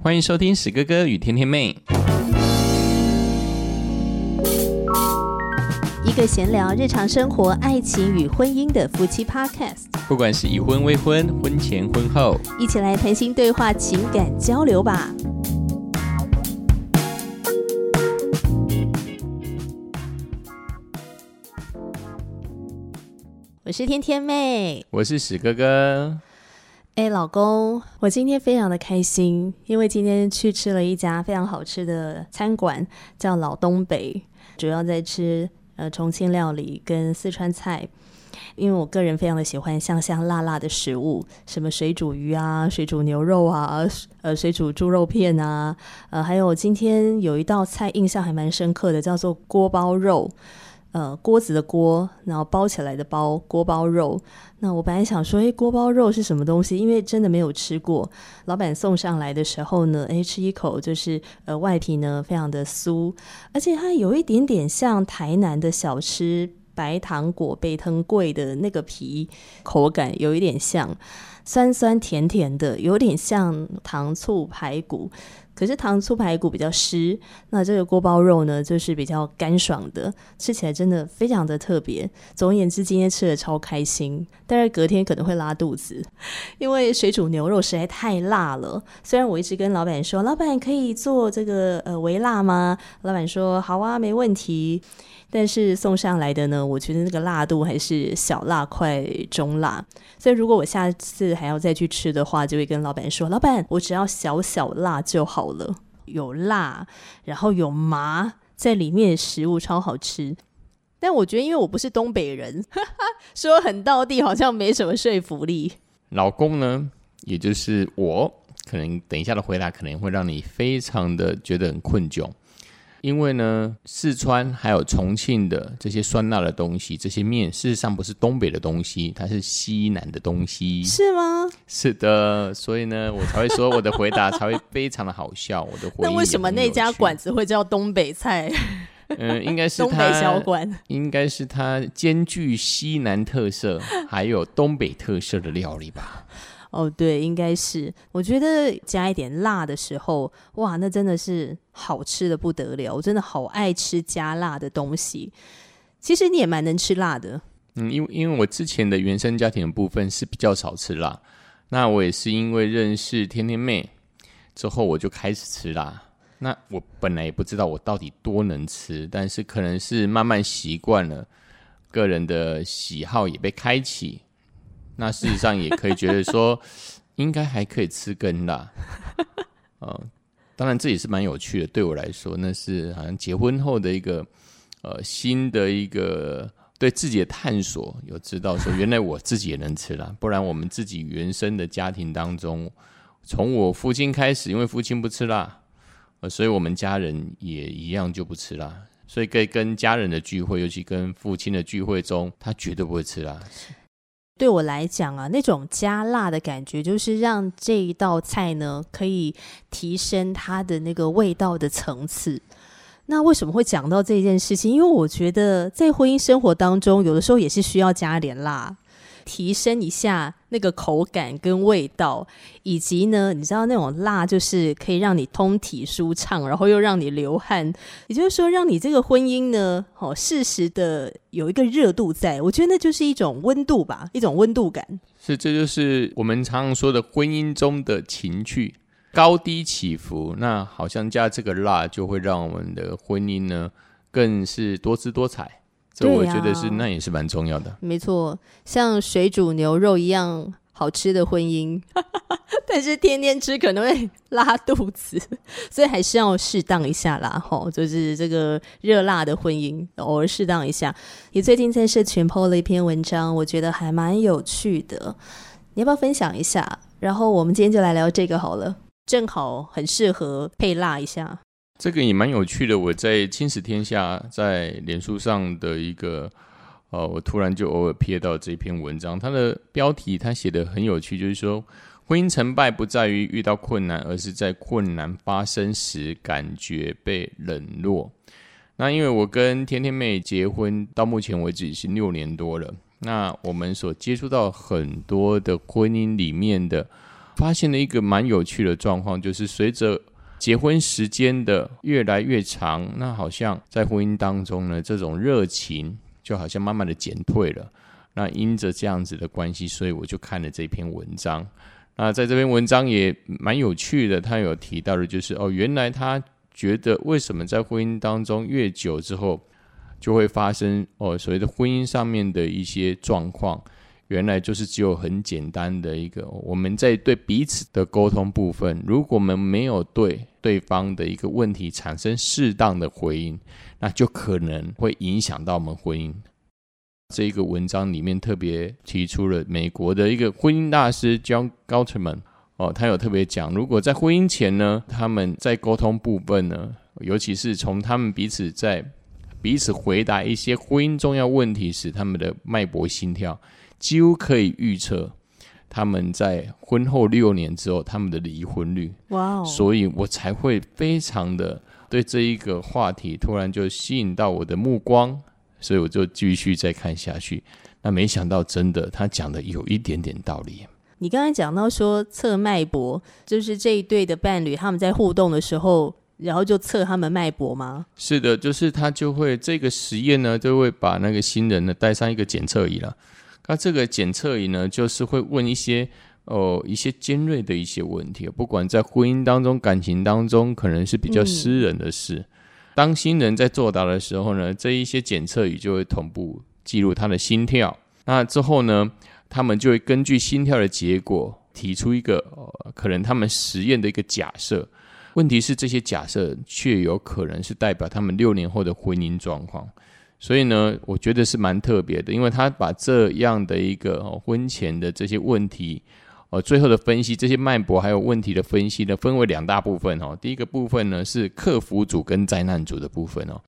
欢迎收听史哥哥与天天妹，一个闲聊日常生活、爱情与婚姻的夫妻 Podcast，不管是已婚、未婚、婚前、婚后，一起来谈心对话、情感交流吧。我是天天妹，我是史哥哥。哎，老公，我今天非常的开心，因为今天去吃了一家非常好吃的餐馆，叫老东北，主要在吃呃重庆料理跟四川菜。因为我个人非常的喜欢香香辣辣的食物，什么水煮鱼啊、水煮牛肉啊、呃水煮猪肉片啊，呃还有今天有一道菜印象还蛮深刻的，叫做锅包肉。呃，锅子的锅，然后包起来的包，锅包肉。那我本来想说，哎，锅包肉是什么东西？因为真的没有吃过。老板送上来的时候呢，哎，吃一口就是呃，外皮呢非常的酥，而且它有一点点像台南的小吃白糖果、贝藤贵的那个皮口感，有一点像酸酸甜甜的，有点像糖醋排骨。可是糖醋排骨比较湿，那这个锅包肉呢，就是比较干爽的，吃起来真的非常的特别。总而言之，今天吃的超开心，但是隔天可能会拉肚子，因为水煮牛肉实在太辣了。虽然我一直跟老板说，老板可以做这个呃微辣吗？老板说好啊，没问题。但是送上来的呢，我觉得那个辣度还是小辣快中辣，所以如果我下次还要再去吃的话，就会跟老板说：“老板，我只要小小辣就好了，有辣，然后有麻在里面，食物超好吃。”但我觉得，因为我不是东北人，说很到地好像没什么说服力。老公呢，也就是我，可能等一下的回答可能会让你非常的觉得很困窘。因为呢，四川还有重庆的这些酸辣的东西，这些面事实上不是东北的东西，它是西南的东西，是吗？是的，所以呢，我才会说我的回答才会非常的好笑。我的回那为什么那家馆子会叫东北菜？嗯，应该是 东北小馆，应该是它兼具西南特色还有东北特色的料理吧。哦，对，应该是。我觉得加一点辣的时候，哇，那真的是好吃的不得了。我真的好爱吃加辣的东西。其实你也蛮能吃辣的。嗯，因为因为我之前的原生家庭的部分是比较少吃辣，那我也是因为认识天天妹之后，我就开始吃辣。那我本来也不知道我到底多能吃，但是可能是慢慢习惯了，个人的喜好也被开启。那事实上也可以觉得说，应该还可以吃根辣，呃，当然这也是蛮有趣的。对我来说，那是好像结婚后的一个呃新的一个对自己的探索，有知道说原来我自己也能吃辣，不然我们自己原生的家庭当中，从我父亲开始，因为父亲不吃辣，呃，所以我们家人也一样就不吃辣，所以可以跟家人的聚会，尤其跟父亲的聚会中，他绝对不会吃辣。对我来讲啊，那种加辣的感觉，就是让这一道菜呢，可以提升它的那个味道的层次。那为什么会讲到这件事情？因为我觉得在婚姻生活当中，有的时候也是需要加点辣。提升一下那个口感跟味道，以及呢，你知道那种辣就是可以让你通体舒畅，然后又让你流汗，也就是说，让你这个婚姻呢，哦，适时的有一个热度在。我觉得那就是一种温度吧，一种温度感。是，这就是我们常常说的婚姻中的情趣，高低起伏。那好像加这个辣，就会让我们的婚姻呢，更是多姿多彩。这我觉得是，那也是蛮重要的。没错，像水煮牛肉一样好吃的婚姻，但是天天吃可能会拉肚子，所以还是要适当一下啦。吼，就是这个热辣的婚姻，偶尔适当一下。你最近在社群 PO 了一篇文章，我觉得还蛮有趣的，你要不要分享一下？然后我们今天就来聊这个好了，正好很适合配辣一下。这个也蛮有趣的。我在《青史天下》在脸书上的一个，呃，我突然就偶尔瞥到这篇文章，它的标题它写的很有趣，就是说婚姻成败不在于遇到困难，而是在困难发生时感觉被冷落。那因为我跟天天妹结婚到目前为止已经六年多了，那我们所接触到很多的婚姻里面的发现了一个蛮有趣的状况，就是随着结婚时间的越来越长，那好像在婚姻当中呢，这种热情就好像慢慢的减退了。那因着这样子的关系，所以我就看了这篇文章。那在这篇文章也蛮有趣的，他有提到的，就是哦，原来他觉得为什么在婚姻当中越久之后，就会发生哦所谓的婚姻上面的一些状况，原来就是只有很简单的一个，我们在对彼此的沟通部分，如果我们没有对对方的一个问题产生适当的回应，那就可能会影响到我们婚姻。这一个文章里面特别提出了美国的一个婚姻大师 John Gottman 哦，他有特别讲，如果在婚姻前呢，他们在沟通部分呢，尤其是从他们彼此在彼此回答一些婚姻重要问题时，他们的脉搏心跳几乎可以预测他们在婚后六年之后他们的离婚率。哇哦！所以我才会非常的对这一个话题突然就吸引到我的目光。所以我就继续再看下去，那没想到真的他讲的有一点点道理。你刚才讲到说测脉搏，就是这一对的伴侣他们在互动的时候，然后就测他们脉搏吗？是的，就是他就会这个实验呢，就会把那个新人呢带上一个检测仪了。那这个检测仪呢，就是会问一些哦一些尖锐的一些问题，不管在婚姻当中、感情当中，可能是比较私人的事。当新人在作答的时候呢，这一些检测仪就会同步记录他的心跳。那之后呢，他们就会根据心跳的结果提出一个可能他们实验的一个假设。问题是这些假设却有可能是代表他们六年后的婚姻状况。所以呢，我觉得是蛮特别的，因为他把这样的一个哦婚前的这些问题。呃，最后的分析，这些脉搏还有问题的分析呢，分为两大部分哦。第一个部分呢是克服组跟灾难组的部分哦。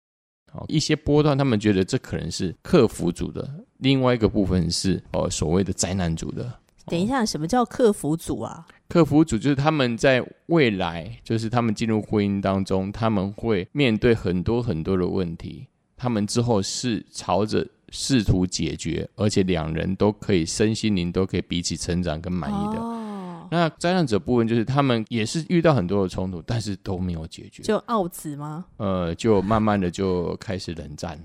哦，一些波段他们觉得这可能是克服组的，另外一个部分是哦所谓的灾难组的。等一下，什么叫克服组啊？克服组就是他们在未来，就是他们进入婚姻当中，他们会面对很多很多的问题，他们之后是朝着。试图解决，而且两人都可以身心灵都可以彼此成长跟满意的。那灾难者部分就是他们也是遇到很多的冲突，但是都没有解决。就奥子吗？呃，就慢慢的就开始冷战了。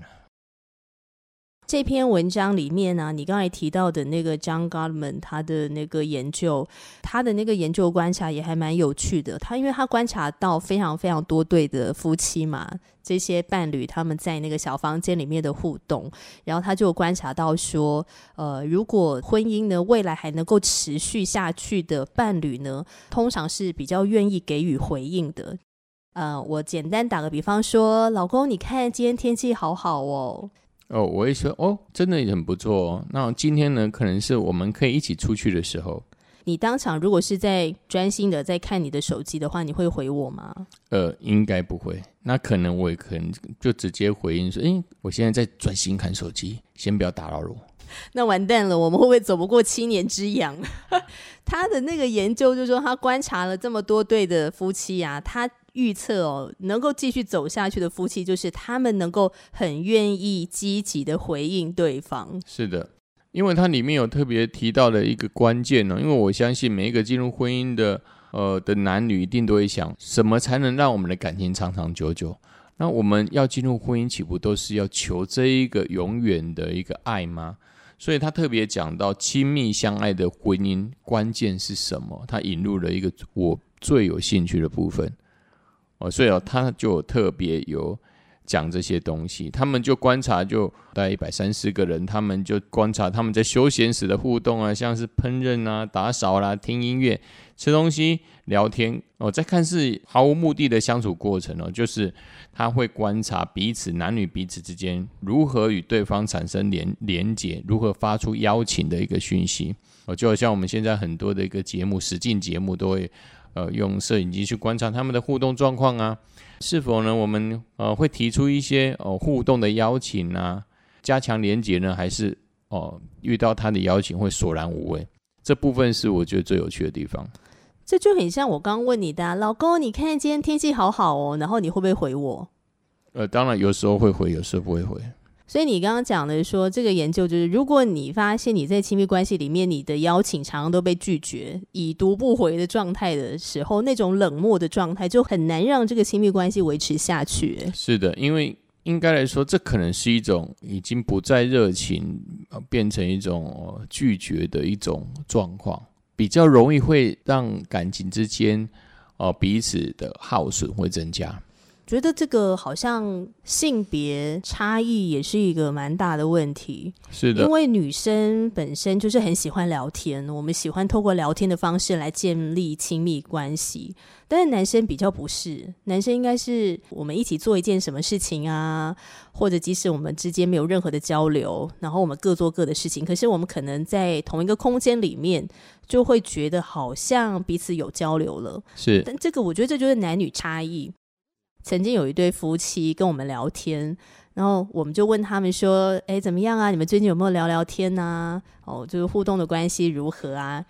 这篇文章里面呢，你刚才提到的那个 John Gottman 他的那个研究，他的那个研究观察也还蛮有趣的。他因为他观察到非常非常多对的夫妻嘛，这些伴侣他们在那个小房间里面的互动，然后他就观察到说，呃，如果婚姻呢未来还能够持续下去的伴侣呢，通常是比较愿意给予回应的。呃，我简单打个比方说，老公，你看今天天气好好哦。哦，我会说哦，真的也很不错哦。那今天呢，可能是我们可以一起出去的时候。你当场如果是在专心的在看你的手机的话，你会回我吗？呃，应该不会。那可能我也可能就直接回应说：“哎，我现在在专心看手机，先不要打扰我。”那完蛋了，我们会不会走不过七年之痒？他的那个研究就说，他观察了这么多对的夫妻啊，他。预测哦，能够继续走下去的夫妻，就是他们能够很愿意积极的回应对方。是的，因为它里面有特别提到的一个关键呢。因为我相信每一个进入婚姻的呃的男女，一定都会想，什么才能让我们的感情长长久久？那我们要进入婚姻，岂不都是要求这一个永远的一个爱吗？所以他特别讲到亲密相爱的婚姻关键是什么？他引入了一个我最有兴趣的部分。哦，所以哦，他就特别有讲这些东西。他们就观察，就大概一百三十个人，他们就观察他们在休闲时的互动啊，像是烹饪啊、打扫啦、听音乐、吃东西、聊天哦，在看似毫无目的的相处过程哦，就是他会观察彼此男女彼此之间如何与对方产生连连结，如何发出邀请的一个讯息哦，就好像我们现在很多的一个节目实境节目都会。呃，用摄影机去观察他们的互动状况啊，是否呢？我们呃会提出一些哦互动的邀请啊，加强连接呢，还是哦遇到他的邀请会索然无味？这部分是我觉得最有趣的地方。这就很像我刚问你的，老公，你看今天天气好好哦，然后你会不会回我？呃，当然有时候会回，有时候不会回。所以你刚刚讲的说，这个研究就是，如果你发现你在亲密关系里面，你的邀请常常都被拒绝、已读不回的状态的时候，那种冷漠的状态就很难让这个亲密关系维持下去。是的，因为应该来说，这可能是一种已经不再热情，变成一种拒绝的一种状况，比较容易会让感情之间哦彼此的耗损会增加。觉得这个好像性别差异也是一个蛮大的问题，是的，因为女生本身就是很喜欢聊天，我们喜欢透过聊天的方式来建立亲密关系，但是男生比较不是，男生应该是我们一起做一件什么事情啊，或者即使我们之间没有任何的交流，然后我们各做各的事情，可是我们可能在同一个空间里面就会觉得好像彼此有交流了，是，但这个我觉得这就是男女差异。曾经有一对夫妻跟我们聊天，然后我们就问他们说：“哎，怎么样啊？你们最近有没有聊聊天呢？哦，就是互动的关系如何啊？”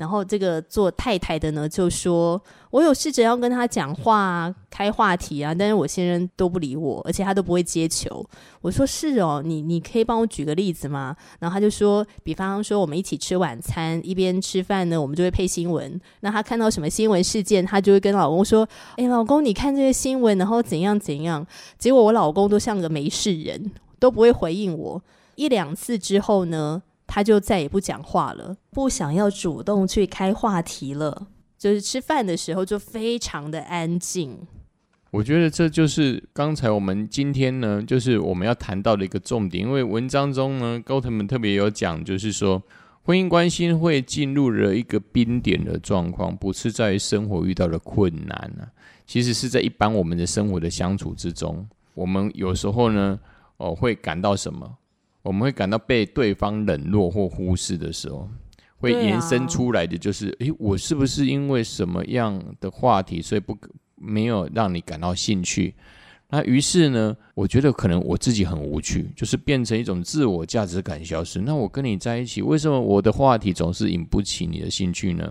然后这个做太太的呢，就说。我有试着要跟他讲话、啊开话题啊，但是我先生都不理我，而且他都不会接球。我说是哦，你你可以帮我举个例子吗？然后他就说，比方说我们一起吃晚餐，一边吃饭呢，我们就会配新闻。那他看到什么新闻事件，他就会跟老公说：“哎，老公，你看这些新闻，然后怎样怎样。”结果我老公都像个没事人，都不会回应我。一两次之后呢，他就再也不讲话了，不想要主动去开话题了。就是吃饭的时候就非常的安静。我觉得这就是刚才我们今天呢，就是我们要谈到的一个重点。因为文章中呢，高腾们特别有讲，就是说婚姻关系会进入了一个冰点的状况，不是在于生活遇到的困难啊，其实是在一般我们的生活的相处之中，我们有时候呢，哦，会感到什么？我们会感到被对方冷落或忽视的时候。会延伸出来的就是，诶，我是不是因为什么样的话题，所以不没有让你感到兴趣？那于是呢，我觉得可能我自己很无趣，就是变成一种自我价值感消失。那我跟你在一起，为什么我的话题总是引不起你的兴趣呢？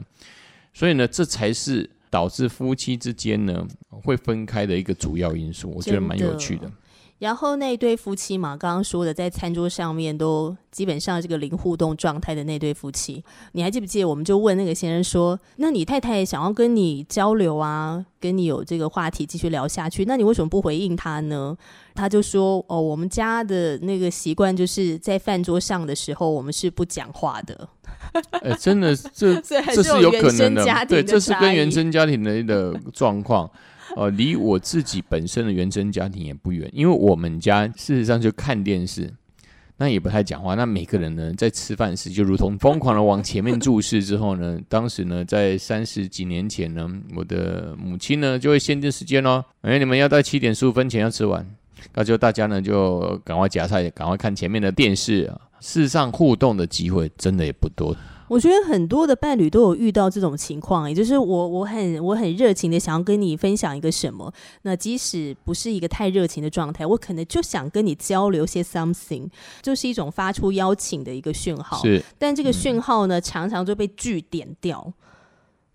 所以呢，这才是导致夫妻之间呢会分开的一个主要因素。我觉得蛮有趣的。然后那对夫妻嘛，刚刚说的在餐桌上面都基本上这个零互动状态的那对夫妻，你还记不记得？我们就问那个先生说：“那你太太想要跟你交流啊，跟你有这个话题继续聊下去，那你为什么不回应他呢？”他就说：“哦，我们家的那个习惯就是在饭桌上的时候，我们是不讲话的。”哎，真的，这 这是有可能的，对，这是跟原生家庭的一个状况。哦，离我自己本身的原生家庭也不远，因为我们家事实上就看电视，那也不太讲话。那每个人呢，在吃饭时就如同疯狂的往前面注视。之后呢，当时呢，在三十几年前呢，我的母亲呢就会限定时间哦，哎，你们要在七点十五分前要吃完，那就大家呢就赶快夹菜，赶快看前面的电视啊。事实上，互动的机会真的也不多。我觉得很多的伴侣都有遇到这种情况，也就是我我很我很热情的想要跟你分享一个什么，那即使不是一个太热情的状态，我可能就想跟你交流些 something，就是一种发出邀请的一个讯号。是，但这个讯号呢，常常就被据点掉。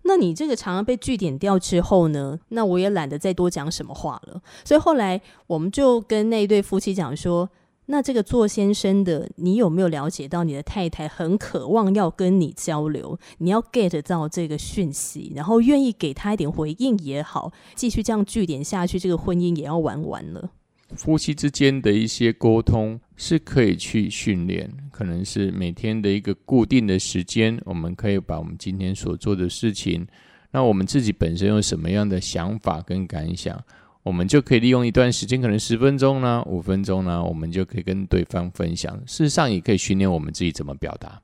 那你这个常常被据点掉之后呢，那我也懒得再多讲什么话了。所以后来我们就跟那一对夫妻讲说。那这个做先生的，你有没有了解到你的太太很渴望要跟你交流？你要 get 到这个讯息，然后愿意给他一点回应也好，继续这样据点下去，这个婚姻也要玩完了。夫妻之间的一些沟通是可以去训练，可能是每天的一个固定的时间，我们可以把我们今天所做的事情，那我们自己本身有什么样的想法跟感想？我们就可以利用一段时间，可能十分钟呢，五分钟呢，我们就可以跟对方分享。事实上，也可以训练我们自己怎么表达，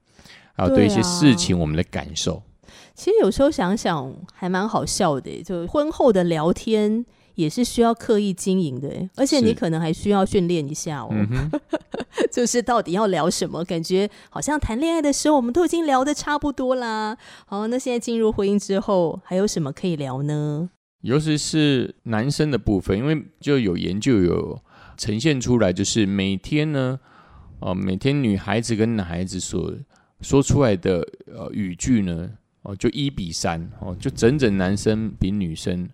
还有对一些事情我们的感受。其实有时候想想还蛮好笑的，就婚后的聊天也是需要刻意经营的，而且你可能还需要训练一下哦。就是到底要聊什么？感觉好像谈恋爱的时候我们都已经聊得差不多啦。好，那现在进入婚姻之后，还有什么可以聊呢？尤其是男生的部分，因为就有研究有呈现出来，就是每天呢，哦，每天女孩子跟男孩子所说出来的呃语句呢，哦，就一比三，哦，就整整男生比女生，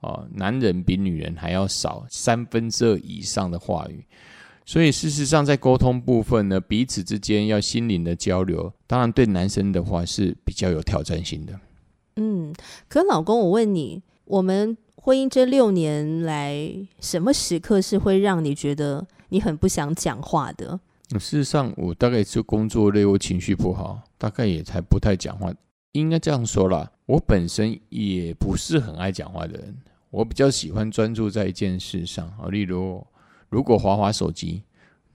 哦，男人比女人还要少三分之二以上的话语。所以事实上，在沟通部分呢，彼此之间要心灵的交流，当然对男生的话是比较有挑战性的。嗯，可老公，我问你，我们婚姻这六年来，什么时刻是会让你觉得你很不想讲话的？事实上，我大概是工作累，我情绪不好，大概也才不太讲话。应该这样说啦，我本身也不是很爱讲话的人，我比较喜欢专注在一件事上啊。例如，如果滑滑手机，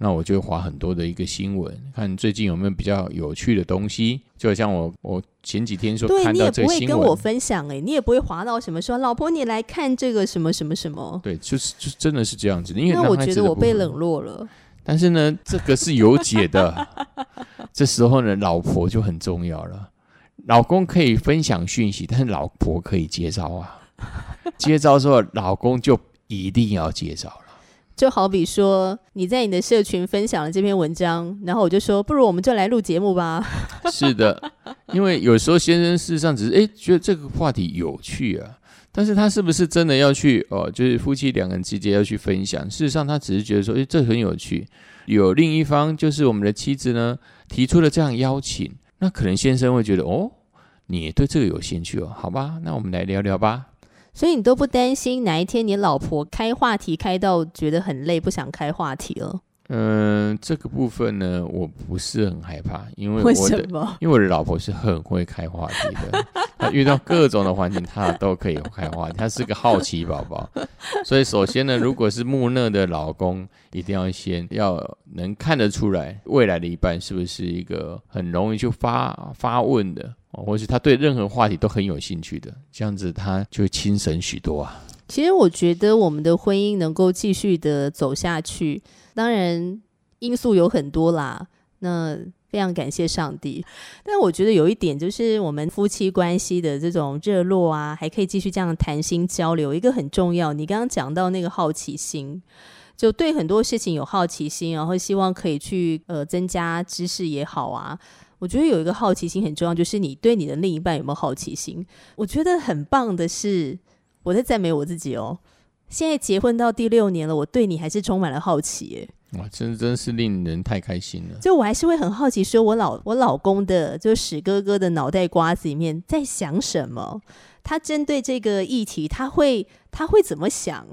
那我就划很多的一个新闻，看最近有没有比较有趣的东西。就像我，我前几天说看到这个新闻，你也不会跟我分享哎，你也不会划到什么说老婆你来看这个什么什么什么。对，就是就真的是这样子。因为那我觉得我被冷落了。但是呢，这个是有解的。这时候呢，老婆就很重要了。老公可以分享讯息，但是老婆可以接招啊。接招之后，老公就一定要接招了。就好比说，你在你的社群分享了这篇文章，然后我就说，不如我们就来录节目吧。是的，因为有时候先生事实上只是哎觉得这个话题有趣啊。但是他是不是真的要去哦？就是夫妻两个人之间要去分享。事实上，他只是觉得说，诶，这很有趣。有另一方，就是我们的妻子呢，提出了这样邀请，那可能先生会觉得，哦，你对这个有兴趣哦？好吧，那我们来聊聊吧。所以你都不担心哪一天你老婆开话题开到觉得很累，不想开话题了？嗯，这个部分呢，我不是很害怕，因为为什么？因为我的老婆是很会开话题的，她遇到各种的环境，她都可以开话题。她是个好奇宝宝，所以首先呢，如果是木讷的老公，一定要先要能看得出来未来的一半是不是一个很容易就发发问的，或是他对任何话题都很有兴趣的，这样子他就轻省许多啊。其实我觉得我们的婚姻能够继续的走下去。当然，因素有很多啦。那非常感谢上帝。但我觉得有一点，就是我们夫妻关系的这种热络啊，还可以继续这样谈心交流。一个很重要，你刚刚讲到那个好奇心，就对很多事情有好奇心，然后希望可以去呃增加知识也好啊。我觉得有一个好奇心很重要，就是你对你的另一半有没有好奇心？我觉得很棒的是，我在赞美我自己哦。现在结婚到第六年了，我对你还是充满了好奇耶！哇，真真是令人太开心了。就我还是会很好奇，说我老我老公的，就史哥哥的脑袋瓜子里面在想什么？他针对这个议题，他会他会怎么想？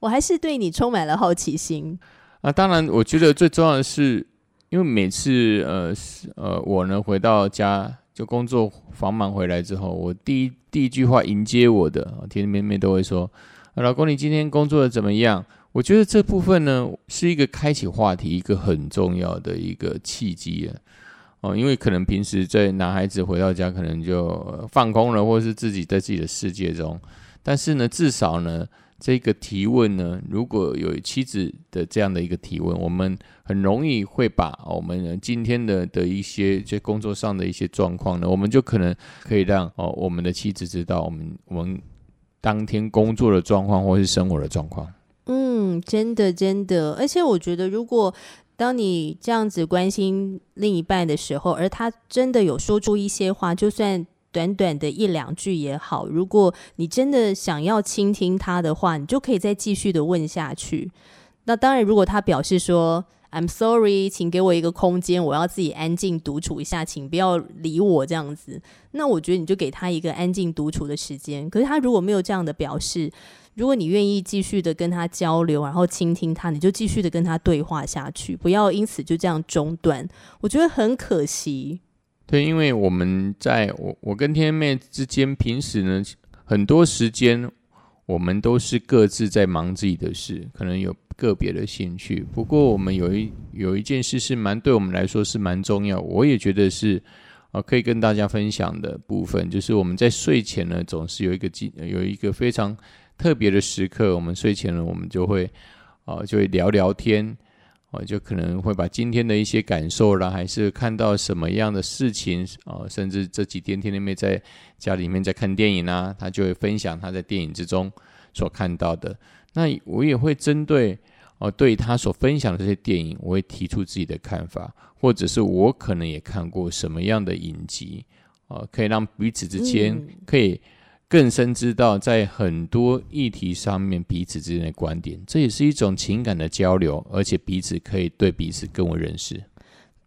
我还是对你充满了好奇心。啊，当然，我觉得最重要的是，因为每次呃是呃，我呢回到家就工作繁忙回来之后，我第一第一句话迎接我的甜甜妹妹都会说。老公，你今天工作的怎么样？我觉得这部分呢，是一个开启话题一个很重要的一个契机啊。哦，因为可能平时在男孩子回到家，可能就放空了，或是自己在自己的世界中。但是呢，至少呢，这个提问呢，如果有妻子的这样的一个提问，我们很容易会把我们今天的的一些在工作上的一些状况呢，我们就可能可以让哦我们的妻子知道，我们我们。当天工作的状况，或是生活的状况，嗯，真的真的，而且我觉得，如果当你这样子关心另一半的时候，而他真的有说出一些话，就算短短的一两句也好，如果你真的想要倾听他的话，你就可以再继续的问下去。那当然，如果他表示说，I'm sorry，请给我一个空间，我要自己安静独处一下，请不要理我这样子。那我觉得你就给他一个安静独处的时间。可是他如果没有这样的表示，如果你愿意继续的跟他交流，然后倾听他，你就继续的跟他对话下去，不要因此就这样中断。我觉得很可惜。对，因为我们在我我跟天妹之间，平时呢很多时间，我们都是各自在忙自己的事，可能有。个别的兴趣，不过我们有一有一件事是蛮对我们来说是蛮重要，我也觉得是啊可以跟大家分享的部分，就是我们在睡前呢总是有一个记有一个非常特别的时刻，我们睡前呢我们就会啊就会聊聊天，哦就可能会把今天的一些感受啦，还是看到什么样的事情啊，甚至这几天天天妹在家里面在看电影啊，他就会分享他在电影之中所看到的。那我也会针对哦，对他所分享的这些电影，我会提出自己的看法，或者是我可能也看过什么样的影集，哦，可以让彼此之间可以更深知道在很多议题上面彼此之间的观点，这也是一种情感的交流，而且彼此可以对彼此更为认识。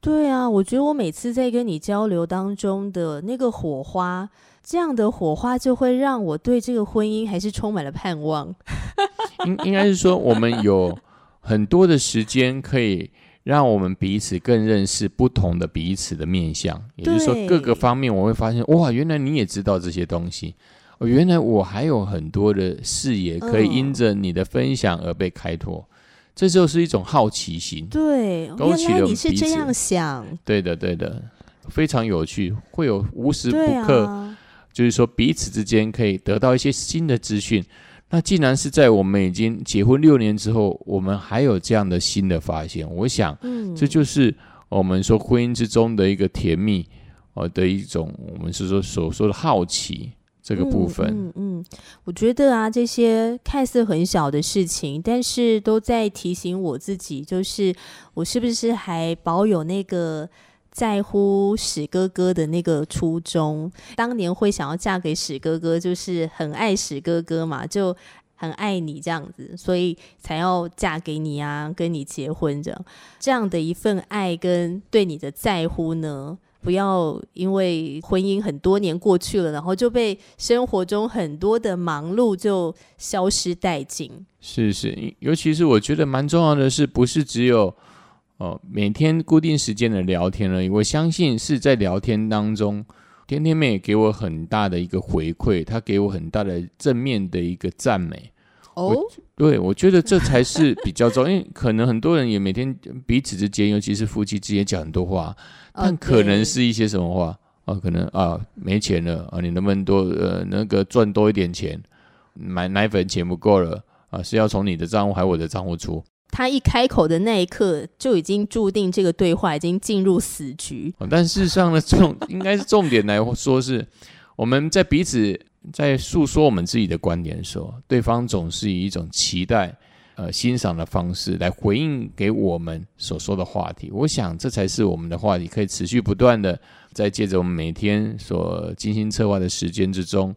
对啊，我觉得我每次在跟你交流当中的那个火花，这样的火花就会让我对这个婚姻还是充满了盼望。应应该是说，我们有很多的时间可以让我们彼此更认识不同的彼此的面相，也就是说，各个方面我会发现，哇，原来你也知道这些东西，哦，原来我还有很多的视野可以因着你的分享而被开拓。这就是一种好奇心，对，勾起了你是这样想，对的，对的，非常有趣，会有无时不刻，就是说彼此之间可以得到一些新的资讯。那既然是在我们已经结婚六年之后，我们还有这样的新的发现，我想，嗯，这就是我们说婚姻之中的一个甜蜜，呃的一种，我们是说所说的好奇。这个部分，嗯嗯，我觉得啊，这些看似很小的事情，但是都在提醒我自己，就是我是不是还保有那个在乎史哥哥的那个初衷？当年会想要嫁给史哥哥，就是很爱史哥哥嘛，就很爱你这样子，所以才要嫁给你啊，跟你结婚这样，这样的一份爱跟对你的在乎呢？不要因为婚姻很多年过去了，然后就被生活中很多的忙碌就消失殆尽。是是，尤其是我觉得蛮重要的是，不是只有哦每天固定时间的聊天而已。我相信是在聊天当中，天天妹给我很大的一个回馈，她给我很大的正面的一个赞美。哦，对，我觉得这才是比较重要，因为可能很多人也每天彼此之间，尤其是夫妻之间讲很多话，但可能是一些什么话啊？可能啊没钱了啊，你能不能多呃那个赚多一点钱？买奶粉钱不够了啊，是要从你的账户还是我的账户出？他一开口的那一刻，就已经注定这个对话已经进入死局。但事实上呢，重应该是重点来说是我们在彼此。在诉说我们自己的观点的时候，对方总是以一种期待、呃欣赏的方式来回应给我们所说的话题。我想，这才是我们的话题可以持续不断的，在借着我们每天所精心策划的时间之中，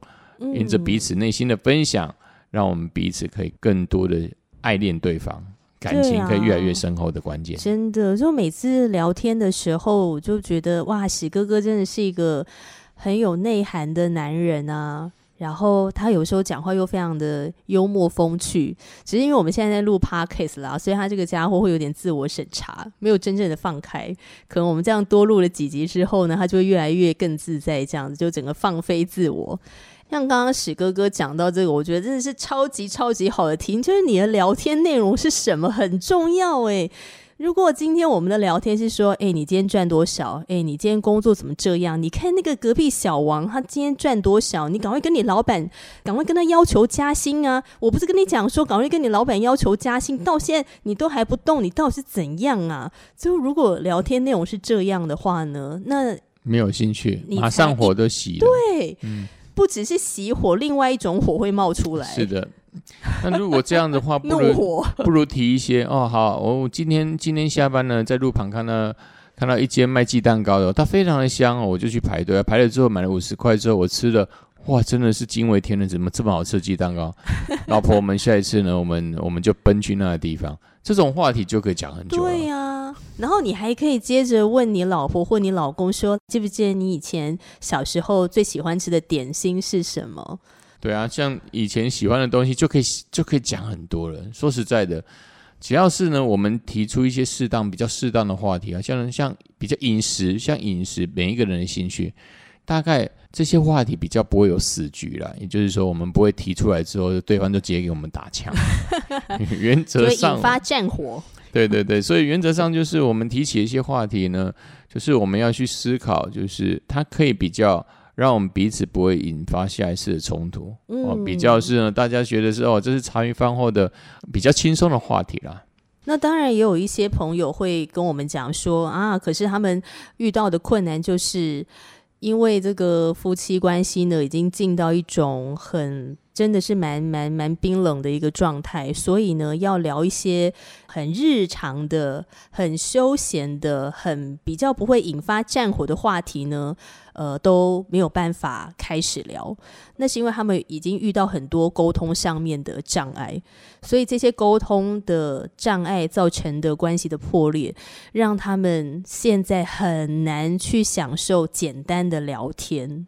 因着彼此内心的分享，让我们彼此可以更多的爱恋对方，感情可以越来越深厚的关键。真的，就每次聊天的时候，我就觉得哇，喜哥哥真的是一个很有内涵的男人啊。然后他有时候讲话又非常的幽默风趣，只是因为我们现在在录 podcast 啦，所以他这个家伙会有点自我审查，没有真正的放开。可能我们这样多录了几集之后呢，他就越来越更自在，这样子就整个放飞自我。像刚刚史哥哥讲到这个，我觉得真的是超级超级好的听，就是你的聊天内容是什么很重要诶。如果今天我们的聊天是说，哎，你今天赚多少？哎，你今天工作怎么这样？你看那个隔壁小王，他今天赚多少？你赶快跟你老板，赶快跟他要求加薪啊！我不是跟你讲说，赶快跟你老板要求加薪，到现在你都还不动，你到底是怎样啊？就如果聊天内容是这样的话呢，那没有兴趣，马上火都熄了。对，嗯，不只是熄火，另外一种火会冒出来。是的。那如果这样的话，不如 不如提一些哦。好，我今天今天下班呢，在路旁看到看到一间卖鸡蛋糕的，它非常的香哦，我就去排队。排了之后买了五十块之后，我吃了，哇，真的是惊为天人，怎么这么好吃鸡蛋糕？老婆，我们下一次呢，我们我们就奔去那个地方。这种话题就可以讲很久。对呀，然后你还可以接着问你老婆或你老公说，记不记得你以前小时候最喜欢吃的点心是什么？对啊，像以前喜欢的东西就可以就可以讲很多了。说实在的，只要是呢，我们提出一些适当、比较适当的话题啊，像像比较饮食，像饮食，每一个人的兴趣，大概这些话题比较不会有死局了。也就是说，我们不会提出来之后，对方就直接给我们打枪。原则上引发战火。对对对，所以原则上就是我们提起一些话题呢，就是我们要去思考，就是它可以比较。让我们彼此不会引发下一次的冲突哦，比较是呢，大家觉得是哦，这是茶余饭后的比较轻松的话题啦。那当然也有一些朋友会跟我们讲说啊，可是他们遇到的困难就是因为这个夫妻关系呢，已经进到一种很。真的是蛮蛮蛮冰冷的一个状态，所以呢，要聊一些很日常的、很休闲的、很比较不会引发战火的话题呢，呃，都没有办法开始聊。那是因为他们已经遇到很多沟通上面的障碍，所以这些沟通的障碍造成的关系的破裂，让他们现在很难去享受简单的聊天。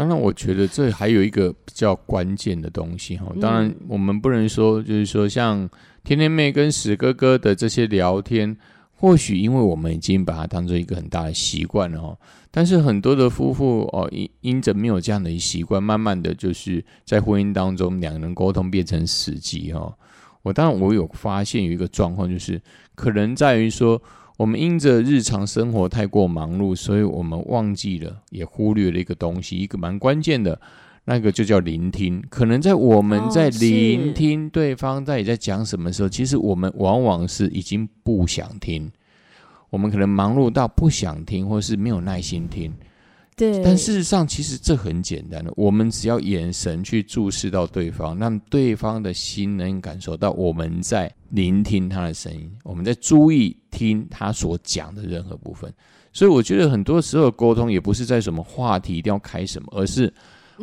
当然，我觉得这还有一个比较关键的东西哈。当然，我们不能说就是说像天天妹跟史哥哥的这些聊天，或许因为我们已经把它当做一个很大的习惯了哈。但是很多的夫妇哦，因因着没有这样的习惯，慢慢的就是在婚姻当中两人沟通变成死机哈。我当然我有发现有一个状况，就是可能在于说。我们因着日常生活太过忙碌，所以我们忘记了，也忽略了一个东西，一个蛮关键的，那个就叫聆听。可能在我们在聆听对方在在讲什么时候，其实我们往往是已经不想听，我们可能忙碌到不想听，或是没有耐心听。对，但事实上，其实这很简单的。我们只要眼神去注视到对方，让对方的心能感受到我们在聆听他的声音，我们在注意听他所讲的任何部分。所以，我觉得很多时候沟通也不是在什么话题一定要开什么，而是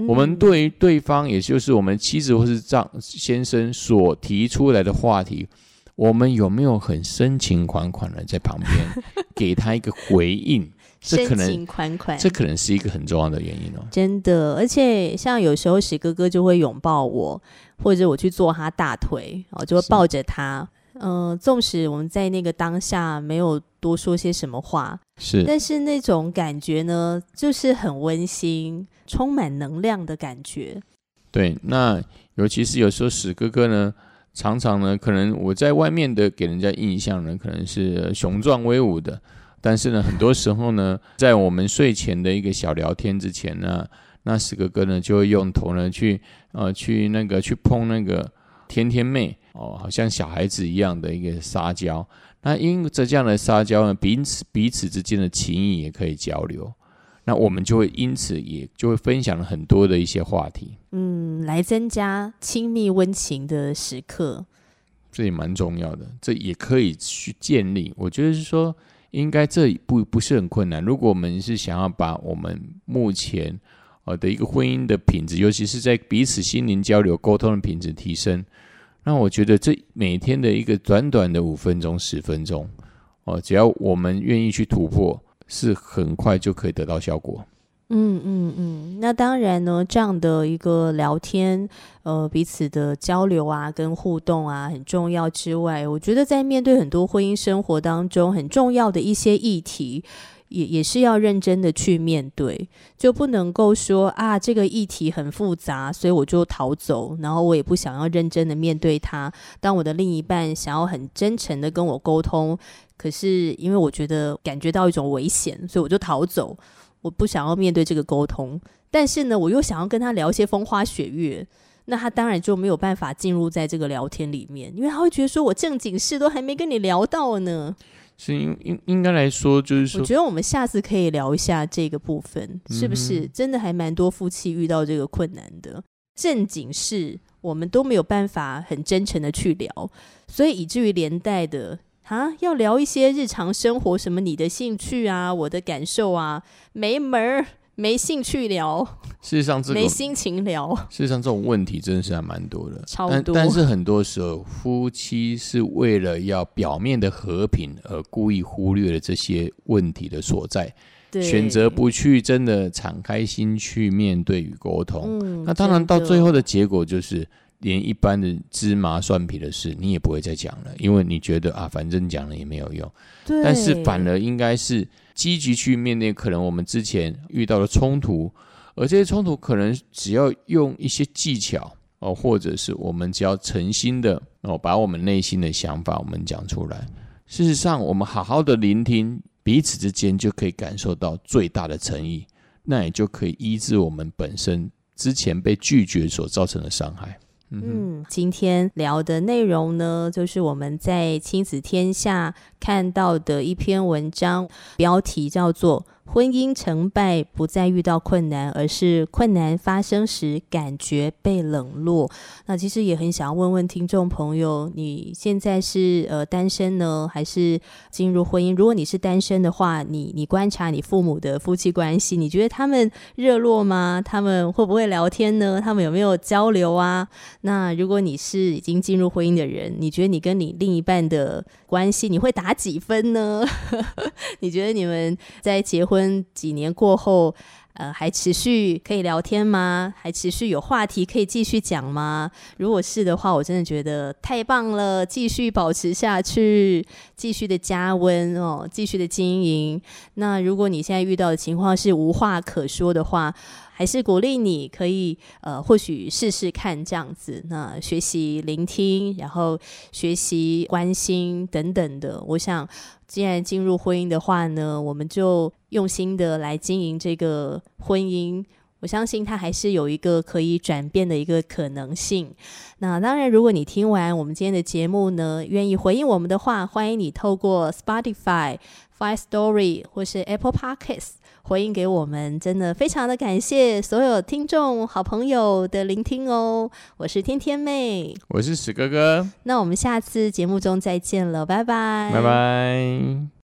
我们对于对方，也就是我们妻子或是丈先生所提出来的话题，我们有没有很深情款款的在旁边 给他一个回应？深情款款，这可能是一个很重要的原因哦。真的，而且像有时候史哥哥就会拥抱我，或者我去坐他大腿，哦，就会抱着他。嗯，纵使我们在那个当下没有多说些什么话，是，但是那种感觉呢，就是很温馨、充满能量的感觉。对，那尤其是有时候史哥哥呢，常常呢，可能我在外面的给人家印象呢，可能是雄壮威武的。但是呢，很多时候呢，在我们睡前的一个小聊天之前呢，那史哥哥呢就会用头呢去呃去那个去碰那个天天妹哦，好像小孩子一样的一个撒娇。那因着这样的撒娇呢，彼此彼此之间的情谊也可以交流。那我们就会因此也就会分享了很多的一些话题，嗯，来增加亲密温情的时刻。这也蛮重要的，这也可以去建立。我觉得是说。应该这不不是很困难。如果我们是想要把我们目前呃的一个婚姻的品质，尤其是在彼此心灵交流沟通的品质提升，那我觉得这每天的一个短短的五分钟、十分钟哦，只要我们愿意去突破，是很快就可以得到效果。嗯嗯嗯，那当然呢，这样的一个聊天，呃，彼此的交流啊，跟互动啊，很重要之外，我觉得在面对很多婚姻生活当中很重要的一些议题，也也是要认真的去面对，就不能够说啊，这个议题很复杂，所以我就逃走，然后我也不想要认真的面对它。当我的另一半想要很真诚的跟我沟通，可是因为我觉得感觉到一种危险，所以我就逃走。我不想要面对这个沟通，但是呢，我又想要跟他聊一些风花雪月，那他当然就没有办法进入在这个聊天里面，因为他会觉得说我正经事都还没跟你聊到呢。是应应应该来说，就是说，我觉得我们下次可以聊一下这个部分，是不是真的还蛮多夫妻遇到这个困难的？正经事我们都没有办法很真诚的去聊，所以以至于连带的。啊，要聊一些日常生活，什么你的兴趣啊，我的感受啊，没门儿，没兴趣聊。事实上，这没心情聊。事实上，这种问题真的是还蛮多的，超多。但是很多时候，夫妻是为了要表面的和平而故意忽略了这些问题的所在，选择不去真的敞开心去面对与沟通。那当然，到最后的结果就是。连一般的芝麻蒜皮的事，你也不会再讲了，因为你觉得啊，反正讲了也没有用。但是反而应该是积极去面对可能我们之前遇到的冲突，而这些冲突可能只要用一些技巧哦，或者是我们只要诚心的哦，把我们内心的想法我们讲出来。事实上，我们好好的聆听彼此之间，就可以感受到最大的诚意，那也就可以医治我们本身之前被拒绝所造成的伤害。嗯，今天聊的内容呢，就是我们在亲子天下看到的一篇文章，标题叫做《婚姻成败不再遇到困难，而是困难发生时感觉被冷落。那其实也很想要问问听众朋友，你现在是呃单身呢，还是进入婚姻？如果你是单身的话，你你观察你父母的夫妻关系，你觉得他们热络吗？他们会不会聊天呢？他们有没有交流啊？那如果你是已经进入婚姻的人，你觉得你跟你另一半的关系，你会打几分呢？你觉得你们在结婚婚几年过后，呃，还持续可以聊天吗？还持续有话题可以继续讲吗？如果是的话，我真的觉得太棒了，继续保持下去，继续的加温哦，继续的经营。那如果你现在遇到的情况是无话可说的话，还是鼓励你可以呃，或许试试看这样子，那学习聆听，然后学习关心等等的。我想，既然进入婚姻的话呢，我们就用心的来经营这个婚姻。我相信它还是有一个可以转变的一个可能性。那当然，如果你听完我们今天的节目呢，愿意回应我们的话，欢迎你透过 Spotify、Five Story 或是 Apple Podcasts。回应给我们，真的非常的感谢所有听众好朋友的聆听哦。我是天天妹，我是史哥哥，那我们下次节目中再见了，拜拜，拜拜。